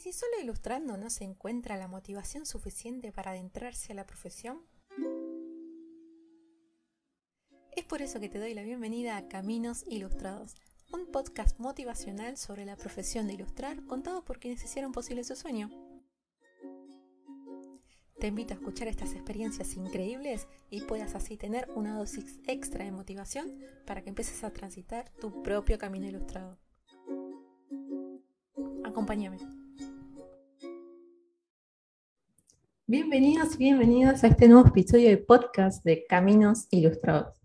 ¿Y si solo ilustrando no se encuentra la motivación suficiente para adentrarse a la profesión? Es por eso que te doy la bienvenida a Caminos Ilustrados, un podcast motivacional sobre la profesión de ilustrar contado por quienes hicieron posible su sueño. Te invito a escuchar estas experiencias increíbles y puedas así tener una dosis extra de motivación para que empieces a transitar tu propio camino ilustrado. Acompáñame. Bienvenidos y bienvenidas a este nuevo episodio de podcast de Caminos Ilustrados.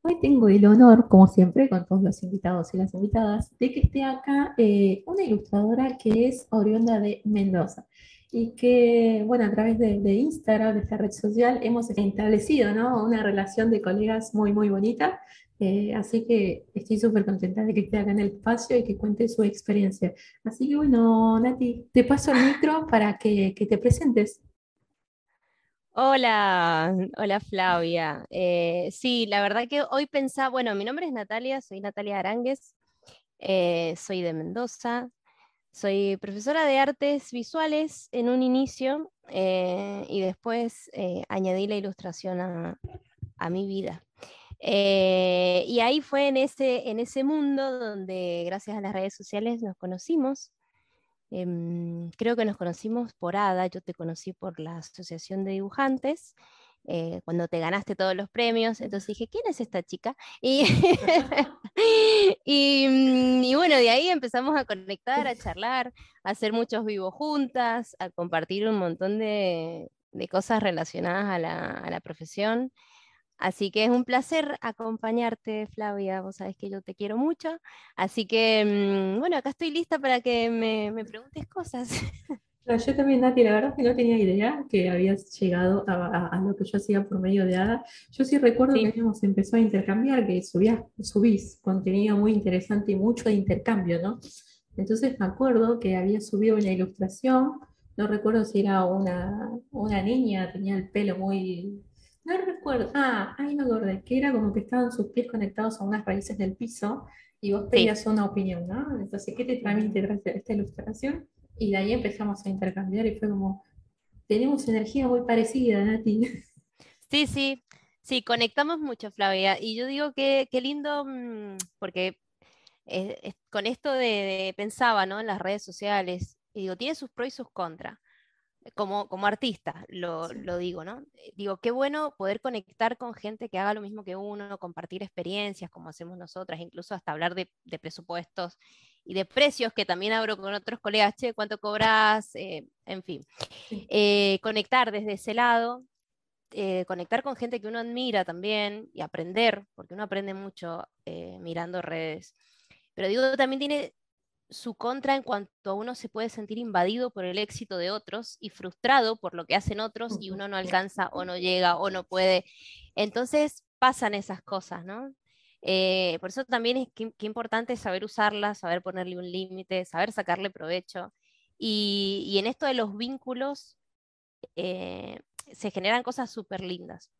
Hoy tengo el honor, como siempre, con todos los invitados y las invitadas, de que esté acá eh, una ilustradora que es oriunda de Mendoza y que, bueno, a través de, Instagram, de esta red social, hemos establecido ¿no? una relación de colegas muy, muy bonita. Eh, así que estoy súper contenta de que esté acá en el espacio y que cuente su experiencia. Así que, bueno, Nati, te paso el micro para que, que te presentes. Hola, hola Flavia. Eh, sí, la verdad que hoy pensaba, bueno, mi nombre es Natalia, soy Natalia Arangues, eh, soy de Mendoza, soy profesora de artes visuales en un inicio eh, y después añadí la ilustración a, mi vida. Y ahí fue en ese, en ese mundo donde gracias a las redes sociales nos conocimos. Em, creo que nos conocimos por ADA, yo te conocí por la Asociación de Dibujantes eh, cuando te ganaste todos los premios. Entonces dije, ¿quién es esta chica? Mm, y, bueno, de ahí empezamos a conectar, a charlar, a hacer muchos vivos juntas, a compartir un montón de, cosas relacionadas a la, profesión. Así que es un placer acompañarte, Flavia. Vos sabés que yo te quiero mucho. Así que, mm, bueno, acá estoy lista para que me, me preguntes cosas. yo también, Nati, la verdad es que no tenía idea que habías llegado a, lo que yo hacía por medio de ADA. Yo sí recuerdo que habíamos empezado a intercambiar, que subías, subís contenido muy interesante y mucho de intercambio, ¿no? Entonces me acuerdo que había subido una ilustración, no recuerdo si era una, una niña, tenía el pelo muy... No recuerdo, ah, ahí me acordé, que era como que estaban sus pies conectados a unas raíces del piso y vos pedías una opinión, ¿no? Entonces, ¿qué te trae esta ilustración? Y de ahí empezamos a intercambiar y fue como, tenemos energía muy parecida, Nati. Sí, sí, sí, conectamos mucho, Flavia. Y yo digo que qué lindo, mm, porque eh, con esto de, pensaba, ¿no? En las redes sociales, y digo, tiene sus pros y sus contras. Como, como artista, lo, lo, digo, ¿no? Digo, qué bueno poder conectar con gente que haga lo mismo que uno, compartir experiencias como hacemos nosotras, incluso hasta hablar de, de presupuestos y de precios, que también abro con otros colegas, che, ¿cuánto cobras? Eh, en fin, eh, conectar desde ese lado, eh, conectar con gente que uno admira también y aprender, porque uno aprende mucho mirando redes. Pero digo, también tiene su contra en cuanto a uno se puede sentir invadido por el éxito de otros y frustrado por lo que hacen otros y uno no alcanza o no llega o no puede. Entonces pasan esas cosas, ¿no? Eh, por eso también es que, importante saber usarla, saber ponerle un límite, saber sacarle provecho. Y, en esto de los vínculos eh, se generan cosas súper lindas.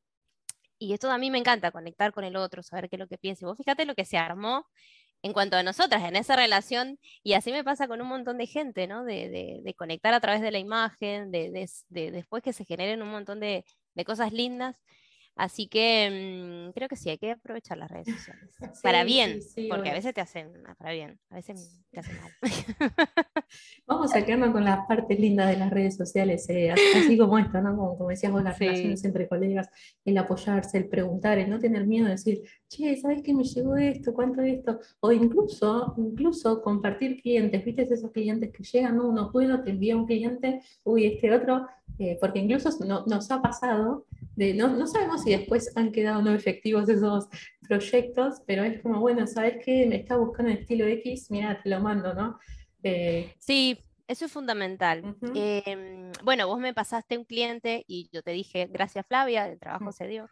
Y esto a mí me encanta, conectar con el otro, saber qué es lo que piensa. Vos fíjate lo que se armó en cuanto a nosotras, en esa relación, y así me pasa con un montón de gente, ¿no? De, conectar a través de la imagen, de, después que se generen un montón de, cosas lindas. Así que mm, creo que sí, hay que aprovechar las redes sociales. para bien, porque a veces te hacen para bien, a veces te hacen mal. Vamos a quedarnos con las partes lindas de las redes sociales, eh, así, como esto, ¿no? Como, decías vos, las relaciones entre colegas, el apoyarse, el preguntar, el no tener miedo de decir, che, ¿sabes qué me llegó esto? ¿Cuánto de esto? O incluso, incluso compartir clientes, ¿viste esos clientes que llegan, no, no puedo, te envía un cliente, uy, este otro, eh, porque incluso nos ha pasado no, sabemos si después han quedado no efectivos esos proyectos, pero es como, bueno, ¿sabes qué? Me está buscando el estilo X, mira, te lo mando, ¿no? Eh, sí, eso es fundamental. Em, bueno, vos me pasaste un cliente y yo te dije, gracias Flavia, el trabajo se dio.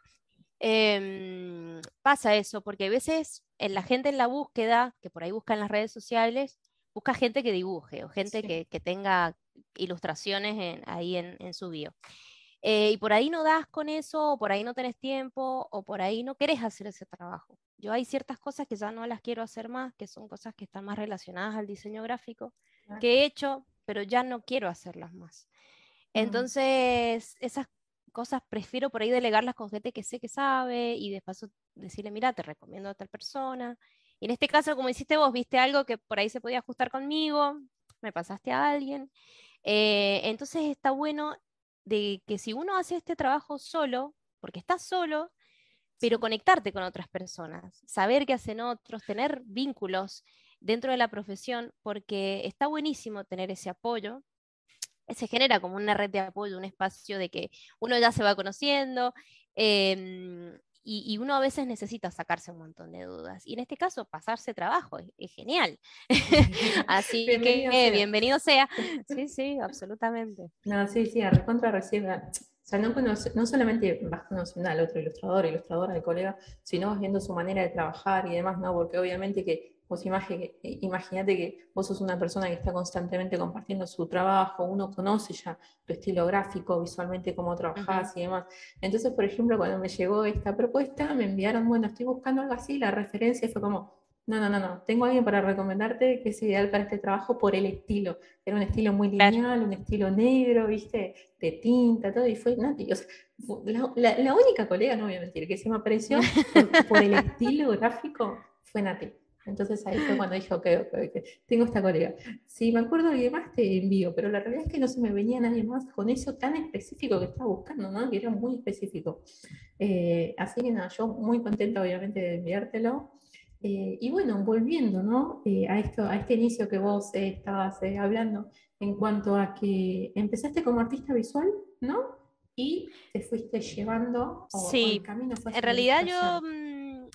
Em, pasa eso, porque a veces en la gente en la búsqueda, que por ahí busca en las redes sociales, busca gente que dibuje o gente que, tenga ilustraciones ahí en, en, su bio. Eh, y por ahí no das con eso, o por ahí no tenés tiempo, o por ahí no querés hacer ese trabajo. Yo hay ciertas cosas que ya no las quiero hacer más, que son cosas que están más relacionadas al diseño gráfico, que he hecho pero ya no quiero hacerlas más. Entonces, esas cosas prefiero por ahí delegarlas con gente que sé que sabe y de paso decirle, mira, te recomiendo a tal persona. Y en este caso, como hiciste vos, viste algo que por ahí se podía ajustar conmigo, me pasaste a alguien. Eh, entonces está bueno de que si uno hace este trabajo solo, porque estás solo, pero conectarte con otras personas, saber qué hacen otros, tener vínculos dentro de la profesión, porque está buenísimo tener ese apoyo. Se genera como una red de apoyo, un espacio de que uno ya se va conociendo em, y, uno a veces necesita sacarse un montón de dudas. Y en este caso, pasarse trabajo es, genial. Así que bienvenido sea. Sí, sí, absolutamente. No, sí, sí, a recontra recibe. O sea, no, no solamente vas conociendo al otro ilustrador, ilustradora, al colega, sino vas viendo su manera de trabajar y demás, ¿no? Porque obviamente que vos imagínate que vos sos una persona que está constantemente compartiendo su trabajo, uno conoce ya tu estilo gráfico, visualmente cómo trabajás y demás. Entonces, por ejemplo, cuando me llegó esta propuesta, me enviaron, bueno, estoy buscando algo así, la referencia fue como, no, no, no, no. Tengo alguien para recomendarte que es ideal para este trabajo por el estilo. Era un estilo muy lineal, un estilo negro, ¿viste? De tinta, todo. Y fue Nati. O sea, la, la, única colega, no voy a mentir, que se me apareció por, el estilo gráfico fue Nati. Entonces ahí fue cuando dije, ok, ok, ok, tengo esta colega. Si me acuerdo de alguien más, te envío, pero la realidad es que no se me venía nadie más con eso tan específico que estaba buscando, ¿no? Que era muy específico. Eh, así que nada, yo muy contenta obviamente de enviártelo. Eh, y bueno, volviendo ¿no? Eh, a, esto, a este inicio que vos eh, estabas hablando en cuanto a que empezaste como artista visual, ¿no? Y te fuiste llevando sí. el camino. en realidad yo, mm,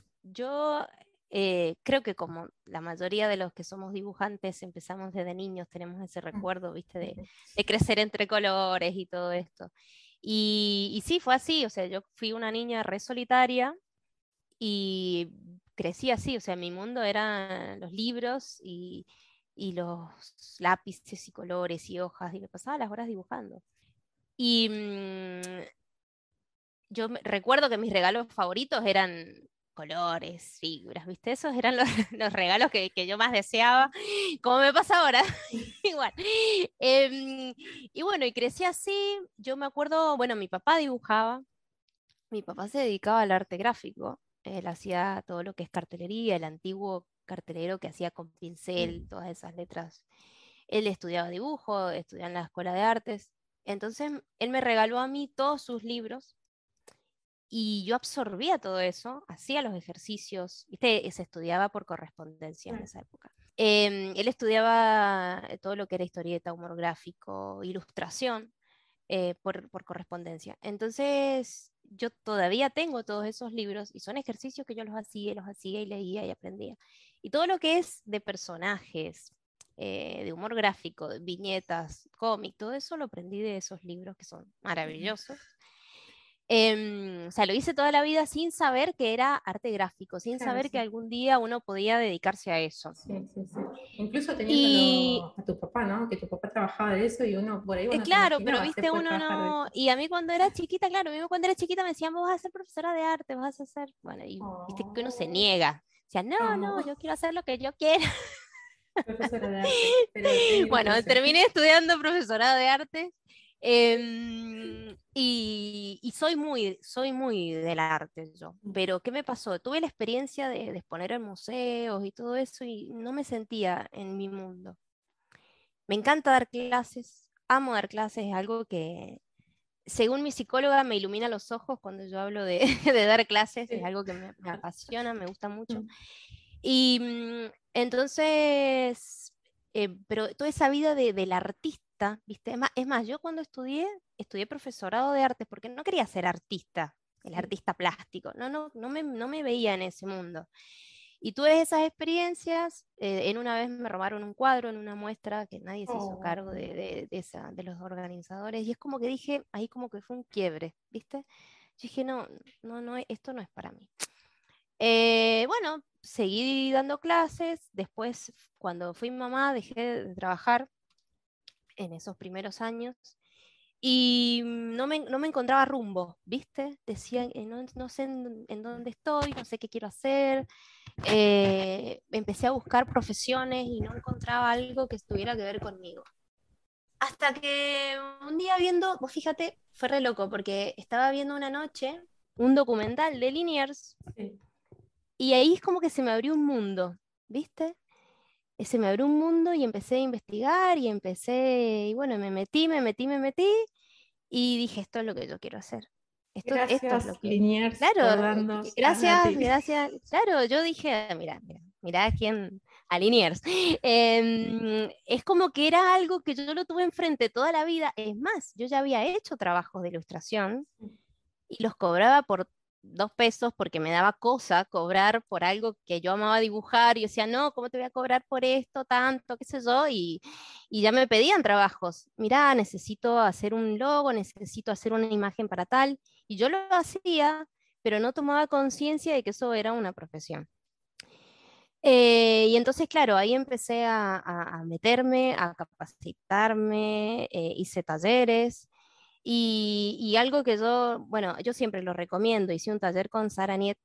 yo creo que como la mayoría de los que somos dibujantes empezamos desde niños, tenemos ese recuerdo, viste, de, de crecer entre colores y todo esto. Y, y, sí, fue así, o sea, yo fui una niña re solitaria y crecí así, o sea, mi mundo eran los libros y, los lápices y colores y hojas, y me pasaba las horas dibujando. Y mm, yo recuerdo que mis regalos favoritos eran colores, figuras, ¿viste? Esos eran los, regalos que, yo más deseaba, como me pasa ahora, igual. Em, y bueno, y crecí así, yo me acuerdo, bueno, mi papá dibujaba, mi papá se dedicaba al arte gráfico, él hacía todo lo que es cartelería, el antiguo cartelero que hacía con pincel, todas esas letras. Él estudiaba dibujo, estudiaba en la escuela de artes. Entonces, él me regaló a mí todos sus libros y yo absorbía todo eso, hacía los ejercicios, ¿viste? se estudiaba por correspondencia en esa época. Em, él estudiaba todo lo que era historieta, humor gráfico, ilustración eh, por, por correspondencia. Entonces, yo todavía tengo todos esos libros y son ejercicios que yo los hacía, los hacía y leía y aprendía. Y todo lo que es de personajes, eh, de humor gráfico, de viñetas, cómic, todo eso lo aprendí de esos libros que son maravillosos. Em, o sea, lo hice toda la vida sin saber que era arte gráfico, sin saber que algún día uno podía dedicarse a eso. Sí, sí, sí. Incluso teniendo a tu papá, ¿no? Que tu papá trabajaba de eso y uno por ahí. Eh, claro, pero viste, uno no. Y a mí cuando era chiquita, claro, a mí cuando era chiquita me decían, vos vas a ser profesora de arte, vas a ser. Bueno, y viste que uno se oh. niega. O sea, no, no, yo quiero hacer lo que yo quiera. Profesora de arte. bueno, terminé estudiando profesorado de arte Em, y, soy muy, soy muy del arte yo. Pero ¿qué me pasó? Tuve la experiencia de, exponer en museos y todo eso y no me sentía en mi mundo. Me encanta dar clases, amo dar clases, es algo que, según mi psicóloga, me ilumina los ojos cuando yo hablo de, dar clases, es algo que me, apasiona, me gusta mucho. Y mm, entonces, eh, pero toda esa vida del artista, ¿viste? Es más, yo cuando estudié, estudié profesorado de arte porque no quería ser artista, el artista plástico, no, no, no, me, no me veía en ese mundo. Y tuve esas experiencias, eh, en una vez me robaron un cuadro en una muestra que nadie se hizo cargo de, de, de, esa, de, los organizadores, y es como que dije, ahí como que fue un quiebre, ¿viste? Yo dije, no, no, no, esto no es para mí. Eh, bueno, seguí dando clases, después cuando fui mamá dejé de trabajar en esos primeros años y no me, no me encontraba rumbo, ¿viste? Decía, eh, no, no sé en, dónde estoy, no sé qué quiero hacer. Eh, empecé a buscar profesiones y no encontraba algo que tuviera que ver conmigo. hasta que un día viendo, vos fíjate, fue re loco, porque estaba viendo una noche un documental de Liniers y ahí es como que se me abrió un mundo, ¿viste? Eh, se me abrió un mundo y empecé a investigar y empecé, y bueno, me metí, me metí, me metí y dije, esto es lo que yo quiero hacer. Esto, gracias, esto es lo que... claro, gracias, gracias. Claro, yo dije, mira, mira, mira quién, a Liniers. Em, es como que era algo que yo lo tuve enfrente toda la vida. Es más, yo ya había hecho trabajos de ilustración y los cobraba por dos pesos porque me daba cosa cobrar por algo que yo amaba dibujar y decía, no, ¿cómo te voy a cobrar por esto tanto? ¿Qué sé yo? Y, y ya me pedían trabajos. Mirá, necesito hacer un logo, necesito hacer una imagen para tal. Y yo lo hacía, pero no tomaba conciencia de que eso era una profesión. Eh, y entonces, claro, ahí empecé a, meterme, a capacitarme, eh, hice talleres. Y, algo que yo, bueno, yo siempre lo recomiendo, hice un taller con Sara Niet,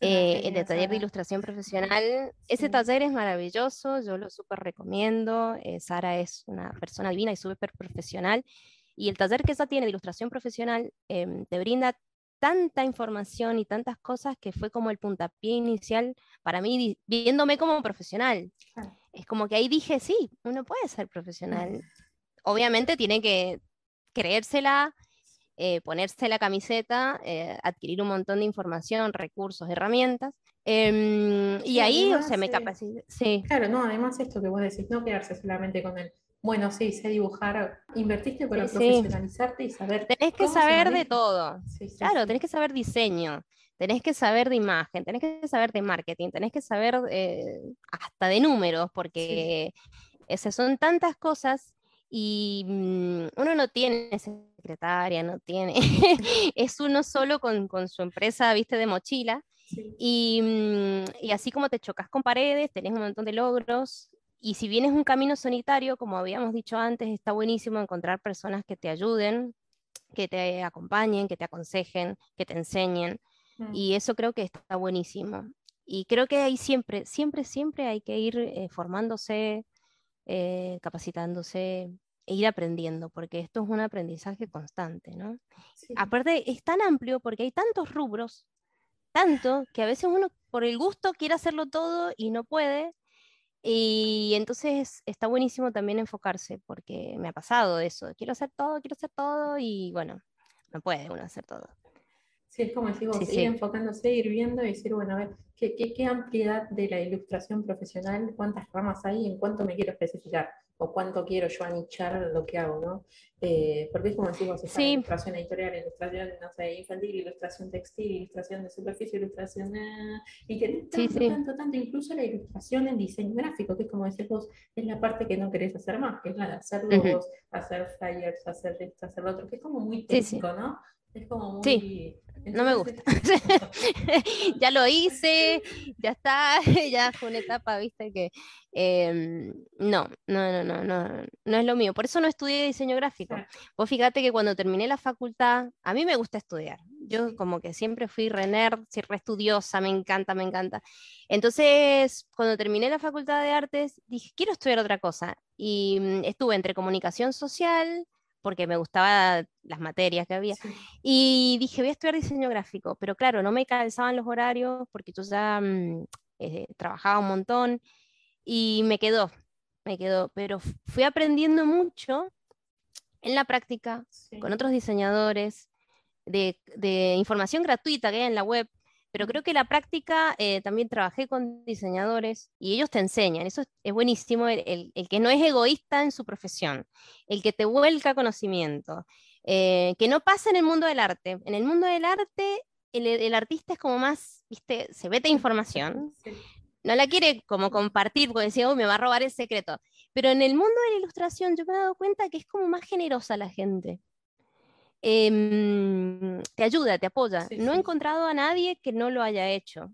eh, de taller de ilustración profesional. Ese taller es maravilloso, yo lo súper recomiendo. Sara es una persona divina y súper profesional. Y el taller que ella tiene de ilustración profesional em, te brinda tanta información y tantas cosas que fue como el puntapié inicial para mí, viéndome como profesional. Es como que ahí dije, sí, uno puede ser profesional. Obviamente tiene que creérsela, eh, ponerse la camiseta, eh, adquirir un montón de información, recursos, herramientas. Em, y ahí se me capacita. Sí. Claro, no, además esto que vos decís, no quedarse solamente con el bueno, sí, sé dibujar, invertiste para profesionalizarte y saber. Tenés que saber de todo. claro, tenés que saber diseño, tenés que saber de imagen, tenés que saber de marketing, tenés que saber eh, hasta de números, porque esas son tantas cosas y mm, uno no tiene secretaria, no tiene, es uno solo con, su empresa, viste, de mochila. Y, mm, y, así como te chocas con paredes, tenés un montón de logros, y si bien es un camino sanitario, como habíamos dicho antes, está buenísimo encontrar personas que te ayuden, que te acompañen, que te aconsejen, que te enseñen. Mm. Y eso creo que está buenísimo. Y creo que ahí siempre, siempre, siempre hay que ir eh, formándose, eh, capacitándose e ir aprendiendo, porque esto es un aprendizaje constante, ¿no? Aparte, es tan amplio porque hay tantos rubros, tanto que a veces uno por el gusto quiere hacerlo todo y no puede, y entonces está buenísimo también enfocarse, porque me ha pasado eso, quiero hacer todo, quiero hacer todo, y bueno, no puede uno hacer todo. Sí, es como decir, ir enfocándose, ir viendo y decir, bueno, a ver, ¿qué, qué, ampliedad de la ilustración profesional, cuántas ramas hay en cuánto me quiero especificar? o cuánto quiero yo anichar lo que hago, ¿no? Eh, porque es como decimos, sí. ilustración editorial, ilustración, no sé, infantil, ilustración textil, ilustración de superficie, ilustración... Eh, y que tanto, tanto, tanto, incluso la ilustración en diseño gráfico, que es como decís vos, es la parte que no querés hacer más, que es la de hacer logos, hacer flyers, hacer esto, hacer lo otro, que es como muy técnico, ¿no? Es como muy no me gusta. ya lo hice, ya está, ya fue una etapa, viste, que em, no, no, no, no, no, no es lo mío. Por eso no estudié diseño gráfico. Vos fíjate que cuando terminé la facultad, a mí me gusta estudiar. Yo como que siempre fui re nerd, re estudiosa, me encanta, me encanta. Entonces, cuando terminé la facultad de artes, dije, quiero estudiar otra cosa. Y mm, estuve entre comunicación social, porque me gustaban las materias que había. Y dije, voy a estudiar diseño gráfico, pero claro, no me calzaban los horarios porque yo ya mm, eh, trabajaba un montón y me quedó, me quedó, pero fui aprendiendo mucho en la práctica con otros diseñadores de, de, información gratuita que hay en la web pero creo que la práctica, eh, también trabajé con diseñadores y ellos te enseñan, eso es buenísimo, el, que no es egoísta en su profesión, el que te vuelca conocimiento, eh, que no pasa en el mundo del arte. En el mundo del arte, el, artista es como más, viste, se vete información, no la quiere como compartir porque decía, oh, me va a robar el secreto. Pero en el mundo de la ilustración yo me he dado cuenta que es como más generosa la gente. Em, te ayuda, te apoya. no he encontrado a nadie que no lo haya hecho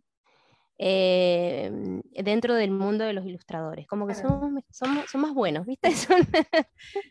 em, dentro del mundo de los ilustradores. Como que son, son, son, más buenos, ¿viste?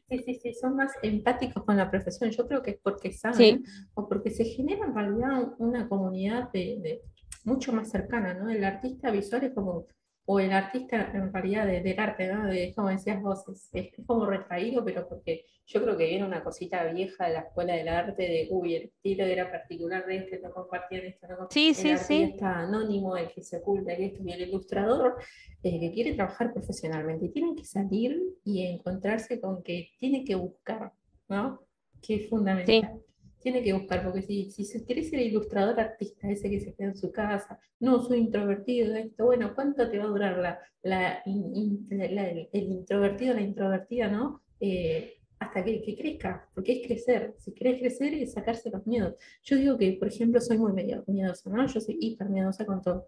Sí, sí, sí, son más empáticos con la profesión. Yo creo que es porque saben o porque se genera en realidad una comunidad de, mucho más cercana, ¿no? El artista visual es como o el artista en realidad del arte, ¿no? De, como decías vos, es, como retraído, pero porque yo creo que viene una cosita vieja de la escuela del arte, de, uy, el estilo era particular de este, no compartían esto, no compartían sí, el sí, artista anónimo, el que se oculta, el esto, y el ilustrador eh, que quiere trabajar profesionalmente, tiene que salir y encontrarse con que tiene que buscar, ¿no? Que es fundamental tiene que buscar, porque si, si se quiere ser ilustrador artista, ese que se queda en su casa, no, soy introvertido, esto, bueno, ¿cuánto te va a durar la, la, el, introvertido, la introvertida, ¿no? Eh, hasta que, que, crezca, porque es crecer. Si querés crecer es sacarse los miedos. Yo digo que, por ejemplo, soy muy miedosa, ¿no? Yo soy hiper miedosa con todo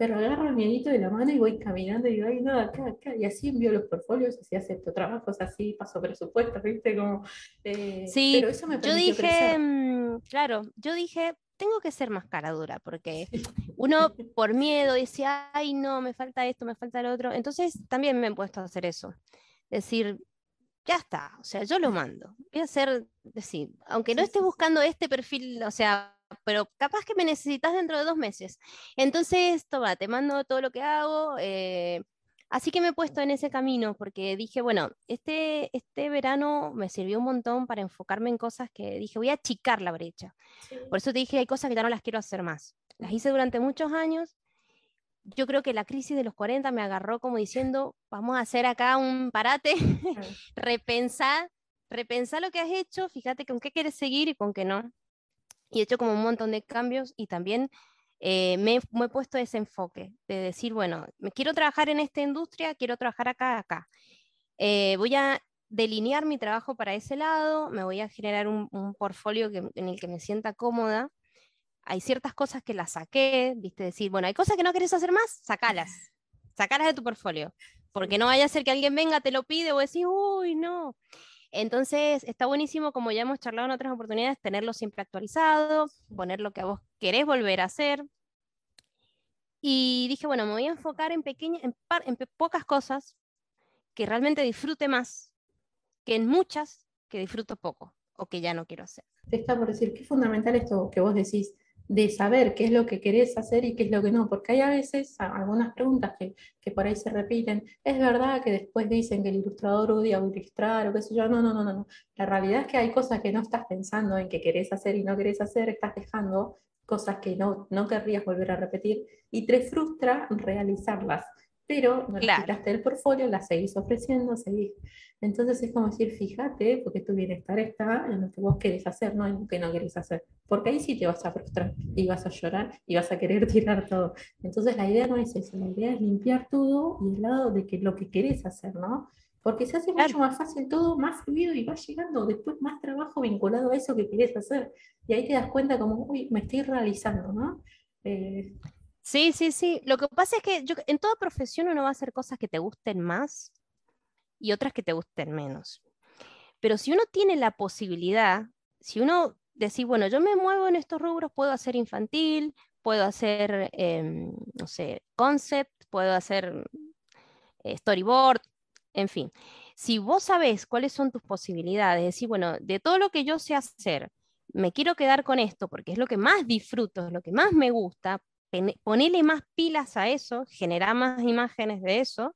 pero agarro el miedito de la mano y voy caminando y digo, ay, no, acá, acá, y así envío los portfolios, así acepto trabajos, así paso presupuesto, ¿viste? Como, eh, sí, pero eso me yo dije, mm, claro, yo dije, tengo que ser más cara dura, porque uno por miedo decía, ay, no, me falta esto, me falta lo otro, entonces también me he puesto a hacer eso, decir, ya está, o sea, yo lo mando, voy a hacer, decir, aunque no esté buscando este perfil, o sea, pero capaz que me necesitas dentro de dos meses. Entonces, toma, te mando todo lo que hago. Eh, así que me he puesto en ese camino porque dije, bueno, este, este verano me sirvió un montón para enfocarme en cosas que dije, voy a achicar la brecha. Por eso te dije, hay cosas que ya no las quiero hacer más. Las hice durante muchos años. Yo creo que la crisis de los 40 me agarró como diciendo, vamos a hacer acá un parate, repensar, repensar lo que has hecho, fíjate con qué quieres seguir y con qué no y he hecho como un montón de cambios y también eh, me, he puesto ese enfoque de decir, bueno, me quiero trabajar en esta industria, quiero trabajar acá, acá. Eh, voy a delinear mi trabajo para ese lado, me voy a generar un, un portfolio en el que me sienta cómoda. Hay ciertas cosas que las saqué, viste, decir, bueno, hay cosas que no querés hacer más, sacalas, sacalas de tu portfolio, porque no vaya a ser que alguien venga, te lo pide o decís, uy, no. Entonces, está buenísimo, como ya hemos charlado en otras oportunidades, tenerlo siempre actualizado, poner lo que a vos querés volver a hacer. Y dije, bueno, me voy a enfocar en, pequeñas, en, pocas cosas que realmente disfrute más que en muchas que disfruto poco o que ya no quiero hacer. Te está por decir es fundamental esto que vos decís, de saber qué es lo que querés hacer y qué es lo que no, porque hay a veces algunas preguntas que, que, por ahí se repiten. Es verdad que después dicen que el ilustrador odia ilustrar o qué sé yo, no, no, no, no. La realidad es que hay cosas que no estás pensando en que querés hacer y no querés hacer, estás dejando cosas que no, no querrías volver a repetir y te frustra realizarlas pero no claro. quitaste el portfolio, la seguís ofreciendo, seguís. Entonces es como decir, fíjate, porque tu bienestar está en lo que vos querés hacer, no en lo que no querés hacer. Porque ahí sí te vas a frustrar y vas a llorar y vas a querer tirar todo. Entonces la idea no es eso, la idea es limpiar todo y el lado de que lo que querés hacer, ¿no? Porque se hace mucho más fácil todo, más fluido y va llegando después más trabajo vinculado a eso que querés hacer. Y ahí te das cuenta como, uy, me estoy realizando, ¿no? Eh, Sí, sí, sí. Lo que pasa es que en toda profesión uno va a hacer cosas que te gusten más y otras que te gusten menos. Pero si uno tiene la posibilidad, si uno decís, bueno, yo me muevo en estos rubros, puedo hacer infantil, puedo hacer, em, no sé, concept, puedo hacer eh, storyboard, en fin. Si vos sabés cuáles son tus posibilidades, decir, bueno, de todo lo que yo sé hacer, me quiero quedar con esto porque es lo que más disfruto, es lo que más me gusta, ponerle más pilas a eso, generar más imágenes de eso.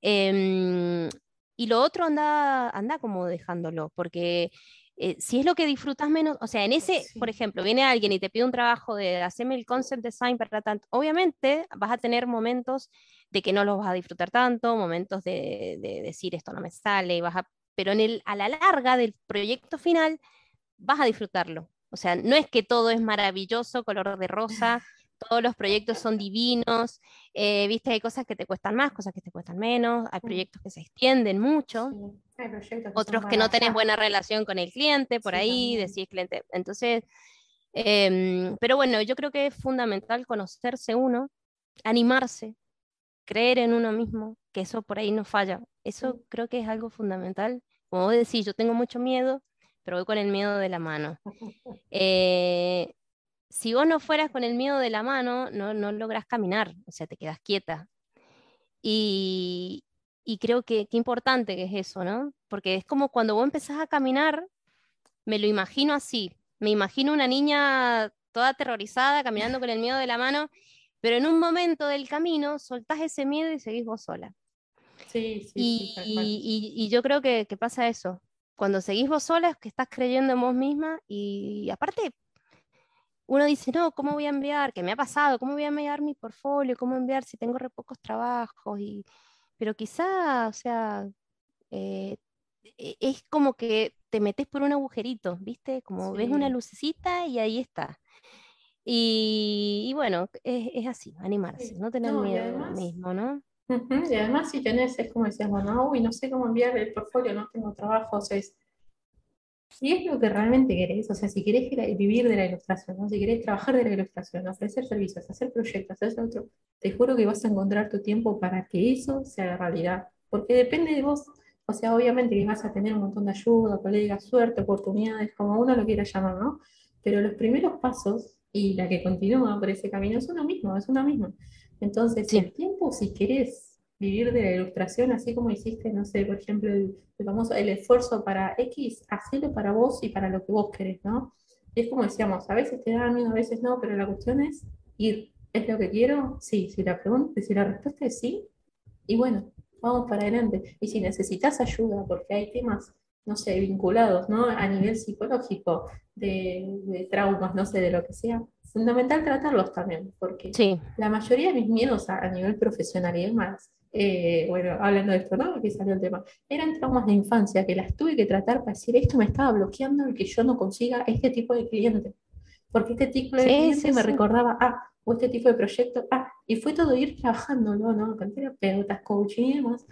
Em, y lo otro anda, anda como dejándolo, porque eh, si es lo que disfrutas menos, o sea, en ese, por ejemplo, viene alguien y te pide un trabajo de hacerme el concept design para tanto, obviamente vas a tener momentos de que no los vas a disfrutar tanto, momentos de, decir esto no me sale, vas a, pero en el, a la larga del proyecto final vas a disfrutarlo. O sea, no es que todo es maravilloso, color de rosa, todos los proyectos son divinos, eh, viste, hay cosas que te cuestan más, cosas que te cuestan menos, hay proyectos que se extienden mucho, otros que no tenés buena relación con el cliente, por ahí, decís cliente. Entonces, em, pero bueno, yo creo que es fundamental conocerse uno, animarse, creer en uno mismo, que eso por ahí no falla. Eso creo que es algo fundamental. Como vos decís, yo tengo mucho miedo, pero voy con el miedo de la mano. Eh, si vos no fueras con el miedo de la mano, no, no logras caminar, o sea, te quedas quieta. Y, creo que qué importante que es eso, ¿no? Porque es como cuando vos empezás a caminar, me lo imagino así, me imagino una niña toda aterrorizada caminando con el miedo de la mano, pero en un momento del camino soltás ese miedo y seguís vos sola. Sí, sí, y, sí, cual. y- y yo creo que, que pasa eso. Cuando seguís vos sola es que estás creyendo en vos misma y aparte uno dice, no, ¿cómo voy a enviar? ¿Qué me ha pasado? ¿Cómo voy a enviar mi portfolio? ¿Cómo enviar si tengo re pocos trabajos? Y, pero quizá, o sea, eh, e- es como que te metes por un agujerito, ¿viste? Como ves una Sí, lucecita y ahí está. Y, y bueno, es, es así, animarse, sí. no tener No, miedo además, mismo, ¿no? y además si tenés, es como decíamos, no, uy, no sé cómo enviar el portfolio, no tengo trabajo, o sea, es, si es lo que realmente querés, o sea, si querés vivir de la ilustración, ¿no? Si querés trabajar de la ilustración, ofrecer servicios, hacer proyectos, hacer otro, te juro que vas a encontrar tu tiempo para que eso se haga realidad, porque depende de vos, o sea, obviamente que vas a tener un montón de ayuda, colegas, suerte, oportunidades, como uno lo quiera llamar, ¿no? Pero los primeros pasos y la que continúa por ese camino es uno mismo, es una misma. Entonces, Sí, el tiempo, si querés vivir de la ilustración, así como hiciste, no sé, por ejemplo, el, el famoso, el esfuerzo para X, hacelo para vos y para lo que vos querés, ¿no? Es como decíamos, a veces te da miedo, a veces no, pero la cuestión es ir. ¿Es lo que quiero? Sí. Si la pregunta, si la respuesta es sí, y bueno, vamos para adelante. Y si necesitas ayuda, porque hay temas, no sé, vinculados, ¿no? A nivel psicológico, de, de traumas, no sé, de lo que sea, fundamental tratarlos también, porque sí, la mayoría de mis miedos a, a nivel profesional y demás, eh, bueno, hablando de esto, ¿no? Que salió el tema, eran traumas de infancia que las tuve que tratar para decir, esto me estaba bloqueando el que yo no consiga este tipo de cliente, porque este tipo de sí, cliente sí, me sí. recordaba, ah, o este tipo de proyecto, ah, y fue todo ir trabajando, ¿no? ¿no? Con terapeutas, coaching y demás.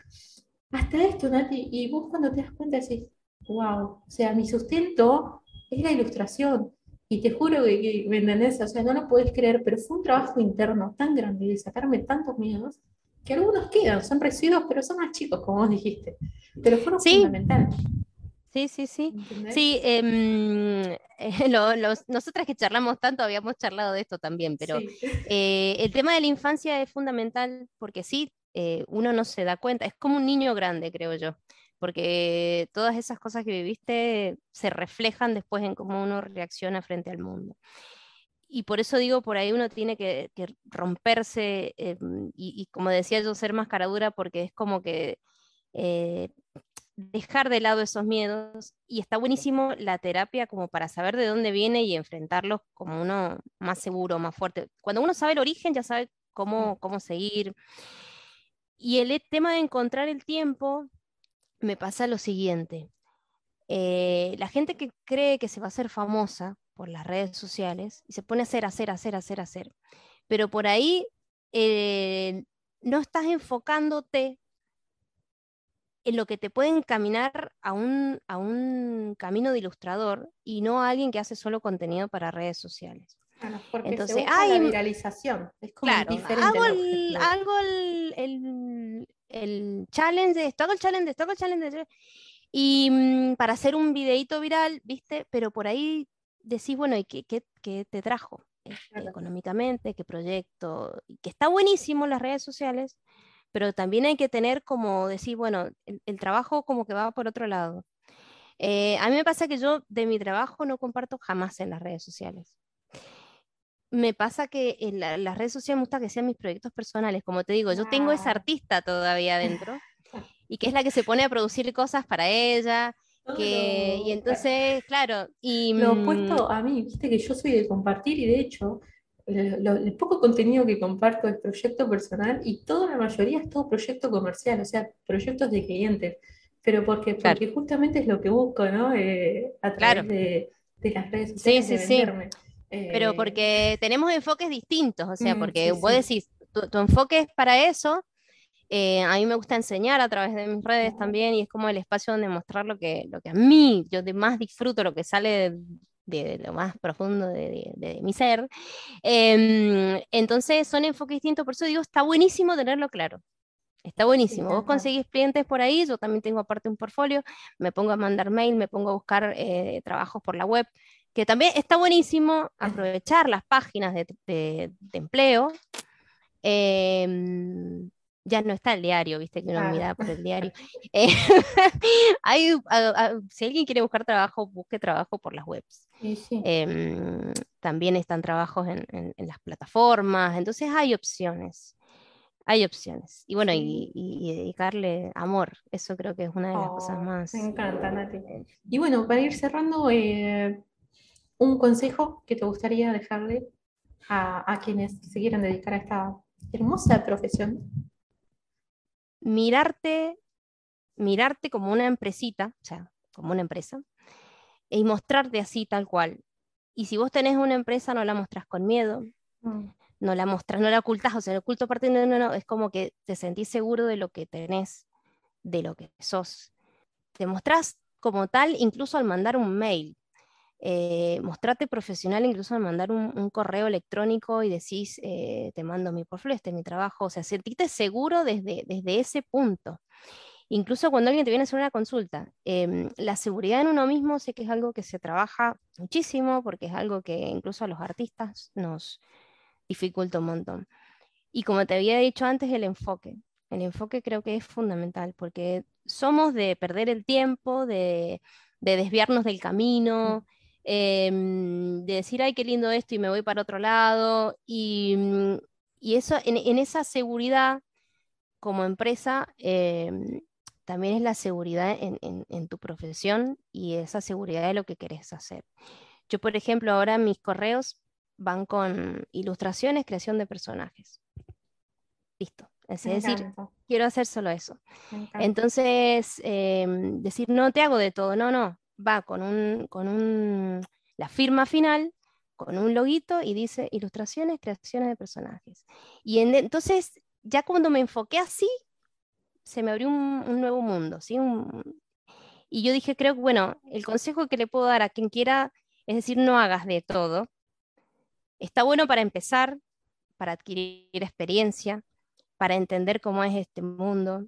Hasta esto, Nati, y vos cuando te das cuenta decís, wow, o sea, mi sustento es la ilustración. Y te juro que, que, ¿me entendés? O sea, no lo podés creer, pero fue un trabajo interno tan grande de sacarme tantos miedos que algunos quedan, son residuos, pero son más chicos, como vos dijiste. Pero fueron Sí, fundamentales, sí, sí, sí. ¿entendés? Sí, eh, lo- los- nosotras que charlamos tanto habíamos charlado de esto también, pero Sí, eh, el tema de la infancia es fundamental porque sí, eh, uno no se da cuenta, es como un niño grande, creo yo, porque todas esas cosas que viviste se reflejan después en cómo uno reacciona frente al mundo. Y por eso digo, por ahí uno tiene que, romperse em, y, como decía yo, ser más caradura porque es como que... eh, dejar de lado esos miedos y está buenísimo la terapia como para saber de dónde viene y enfrentarlos como uno más seguro, más fuerte. Cuando uno sabe el origen, ya sabe cómo, cómo seguir. Y el e- tema de encontrar el tiempo, me pasa lo siguiente. Eh, la gente que cree que se va a hacer famosa por las redes sociales y se pone a hacer, hacer, hacer, hacer, hacer, pero por ahí eh, no estás enfocándote en lo que te puede encaminar a un, a un camino de ilustrador y no a alguien que hace solo contenido para redes sociales. Claro, porque se Entonces, busca la viralización, es como claro, hago el hago el, el- el challenge de esto, hago el challenge esto, hago el challenge y mm, para hacer un videíto viral, ¿viste? Pero por ahí decís, bueno, ¿y qué, qué- qué te trajo? Este, económicamente, qué proyecto, y que está buenísimo en las redes sociales, pero también hay que tener como decir, bueno, el, el trabajo como que va por otro lado. Eh, a mí me pasa que yo de mi trabajo no comparto jamás en las redes sociales. Me pasa que en la- las redes sociales me gusta que sean mis proyectos personales. Como te digo, yo tengo esa artista todavía adentro y que es la que se pone a producir cosas para ella. Que, y entonces, claro, y Lo mm, opuesto a mí, viste que yo soy de compartir y de hecho, lo- lo- el poco contenido que comparto es proyecto personal y toda la mayoría es todo proyecto comercial, o sea, proyectos de clientes. Pero porque, claro, porque justamente es lo que busco, ¿no? Eh, a claro, través de, de las redes sí, sociales de sí, sí. venderme. Pero Eh, porque tenemos enfoques distintos, o sea, mm, porque sí, vos sí. decís, tu, tu enfoque es para eso. Eh, a mí me gusta enseñar a través de mis redes también y es como el espacio donde mostrar lo que, lo que a mí, yo de más disfruto, lo que sale de, de lo más profundo de, de- de mi ser. Em, entonces son enfoques distintos, por eso digo, está buenísimo tenerlo claro. Está buenísimo. Vos conseguís clientes por ahí, yo también tengo aparte un portfolio, me pongo a mandar mail, me pongo a buscar eh, trabajos por la web, que también está buenísimo aprovechar las páginas de, de- de empleo. em, ya no está el diario, viste que uno mira por el diario. Eh, hay, si alguien quiere buscar trabajo, busque trabajo por las webs. Em, también están trabajos en, las plataformas, entonces hay opciones. Hay opciones. Y bueno, y, dedicarle amor, eso creo que es una de las cosas oh, más. Me encanta, Nati. Y bueno, para ir cerrando, eh, un consejo que te gustaría dejarle a, a quienes se quieran dedicar a esta hermosa profesión mirarte, mirarte como una empresita, o sea, como una empresa, y mostrarte así tal cual. Y si vos tenés una empresa, no la mostrás con miedo, mm. no la mostras, no la ocultas, o sea, el oculto parte no, no, no, es como que te sentís seguro de lo que tenés, de lo que sos. Te mostrás como tal incluso al mandar un mail. Eh, mostrate profesional incluso al mandar un, correo electrónico y decís, eh, te mando mi portfolio, este es mi trabajo, o sea, sentirte seguro desde, desde ese punto. Incluso cuando alguien te viene a hacer una consulta, em, la seguridad en uno mismo sé que es algo que se trabaja muchísimo porque es algo que incluso a los artistas nos dificulta un montón. Y como te había dicho antes, el enfoque. El enfoque creo que es fundamental porque somos de perder el tiempo, de, de desviarnos del camino. Em, de decir, ay, qué lindo esto y me voy para otro lado. Y, mm, eso, en, esa seguridad como empresa, em, también es la seguridad en, tu profesión y esa seguridad de lo que querés hacer. Yo, por ejemplo, ahora mis correos van con ilustraciones, creación de personajes. Listo. Es decir, quiero hacer solo eso. Entonces, em, decir, no te hago de todo, no, no, va con, un, con un, la firma final, con un loguito y dice ilustraciones, creaciones de personajes. Y entonces, ya cuando me enfoqué así, se me abrió un, nuevo mundo, ¿sí? y yo dije, creo que, bueno, el consejo que le puedo dar a quien quiera es decir, no hagas de todo. Está bueno para empezar, para adquirir experiencia, para entender cómo es este mundo,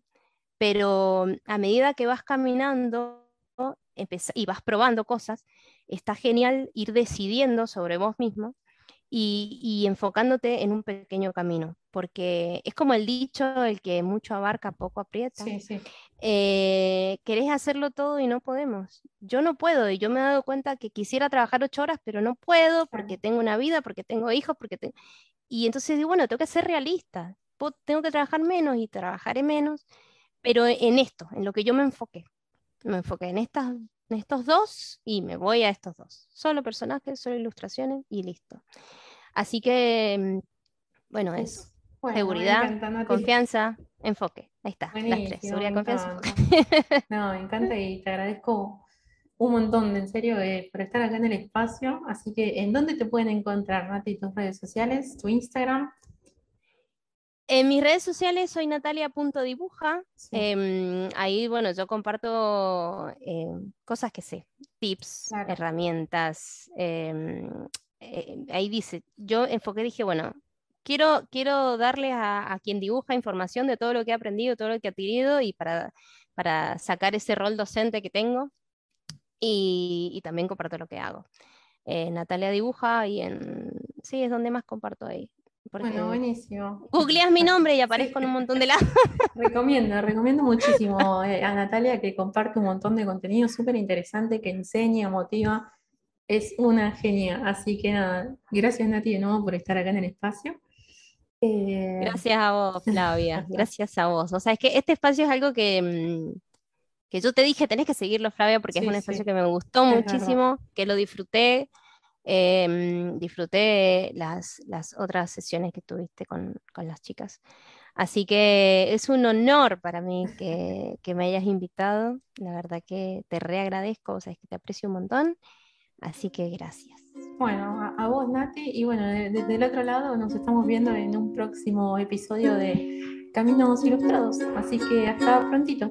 pero a medida que vas caminando, y vas probando cosas, está genial ir decidiendo sobre vos mismo y, enfocándote en un pequeño camino, porque es como el dicho, el que mucho abarca, poco aprieta. Eh, querés hacerlo todo y no podemos. Yo no puedo y yo me he dado cuenta que quisiera trabajar ocho horas, pero no puedo porque tengo una vida, porque tengo hijos, porque Y entonces digo, bueno, tengo que ser realista, tengo que trabajar menos y trabajaré menos, pero en esto, en lo que yo me enfoqué me enfoqué en, estas, en estos dos y me voy a estos dos. Solo personajes, solo ilustraciones y listo. Así que, mm, bueno, eso. seguridad, confianza, enfoque. Ahí está, las tres. Seguridad, confianza, No, me encanta y te agradezco un montón, en serio, eh, por estar acá en el espacio. Así que, ¿en dónde te pueden encontrar, Nati, tus redes sociales, tu Instagram? En mis redes sociales soy natalia.dibuja. Em, ahí, bueno, yo comparto em, cosas que sé, tips, herramientas. Em, eh, ahí dice, yo enfoqué, dije, bueno, quiero, quiero darle a, quien dibuja información de todo lo que he aprendido, todo lo que he adquirido y para, para sacar ese rol docente que tengo. Y, también comparto lo que hago. Eh, Natalia dibuja y en... Sí, es donde más comparto ahí bueno, buenísimo. Googleas mi nombre y aparezco en un montón de lados. recomiendo, recomiendo muchísimo eh, a Natalia que comparte un montón de contenido súper interesante, que enseña, motiva. Es una genia. Así que nada, gracias Nati de nuevo por estar acá en el espacio. Eh, gracias a vos, Flavia. gracias a vos. O sea, es que este espacio es algo que, mm, que yo te dije, tenés que seguirlo, Flavia, porque es un espacio que me gustó muchísimo, que lo disfruté. Em, disfruté las, las, otras sesiones que tuviste con, con, las chicas. Así que es un honor para mí que, que, me hayas invitado. La verdad que te reagradezco, o sea, es que te aprecio un montón. Así que gracias. Bueno, a, vos, Nati. Y bueno, desde el otro lado nos estamos viendo en un próximo episodio de Caminos Ilustrados. Así que hasta prontito.